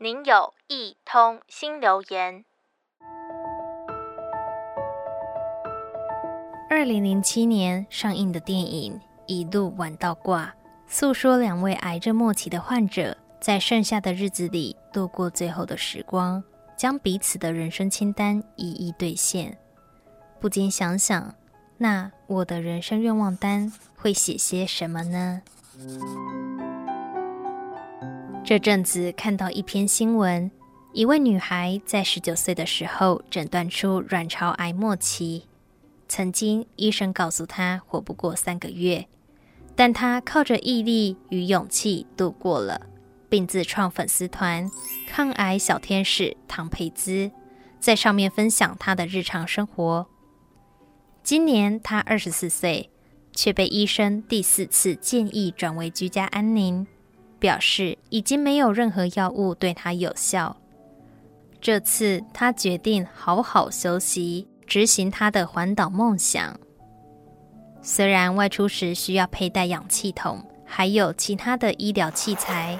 您有一通新留言。二零零七年上映的电影《一路玩到挂》，诉说两位癌症末期的患者在剩下的日子里度过最后的时光，将彼此的人生清单一一兑现。不禁想想，那我的人生愿望单会写些什么呢？这阵子看到一篇新闻，一位女孩在十九岁的时候诊断出卵巢癌末期。曾经医生告诉她活不过三个月，但她靠着毅力与勇气度过了，并自创粉丝团“抗癌小天使唐佩兹”，在上面分享她的日常生活。今年她二十四岁，却被医生第四次建议转为居家安宁。表示已经没有任何药物对他有效。这次他决定好好休息，执行他的环岛梦想。虽然外出时需要佩戴氧气筒，还有其他的医疗器材，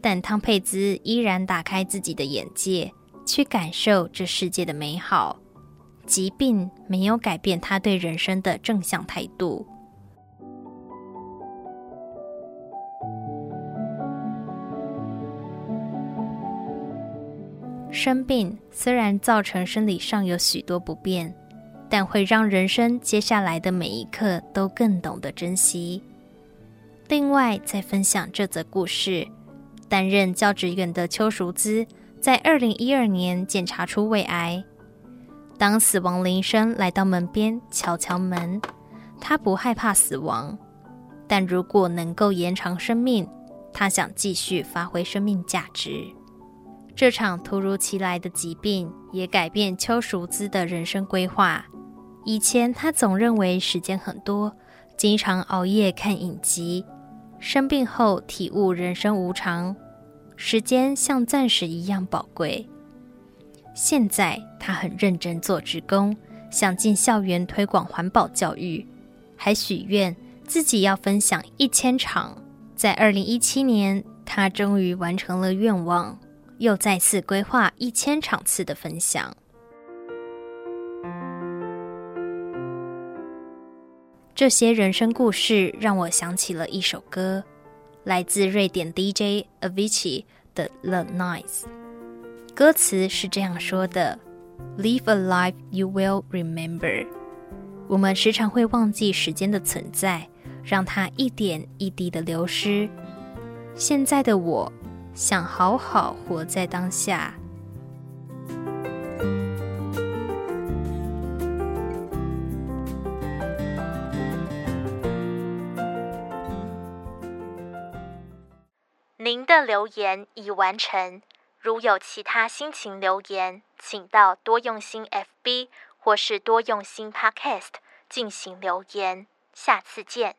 但汤佩兹依然打开自己的眼界，去感受这世界的美好。疾病没有改变他对人生的正向态度。生病虽然造成生理上有许多不便，但会让人生接下来的每一刻都更懂得珍惜。另外，再分享这则故事：担任教职员的邱淑姿，在二零一二年检查出胃癌。当死亡铃声来到门边敲敲门，她不害怕死亡，但如果能够延长生命，她想继续发挥生命价值。这场突如其来的疾病也改变邱淑姿的人生规划。以前她总认为时间很多，经常熬夜看影集。生病后体悟人生无常，时间像钻石一样宝贵。现在她很认真做职工，想进校园推广环保教育，还许愿自己要分享一千场。在二零一七年，她终于完成了愿望。又再次规划一千场次的分享。这些人生故事让我想起了一首歌，来自瑞典 DJ Avicii 的《The Nights》。歌词是这样说的：“Live a life you will remember。”我们时常会忘记时间的存在，让它一点一滴的流失。现在的我。想好好活在当下。您的留言已完成。如有其他心情留言，请到多用心 FB 或是多用心 Podcast 进行留言。下次见。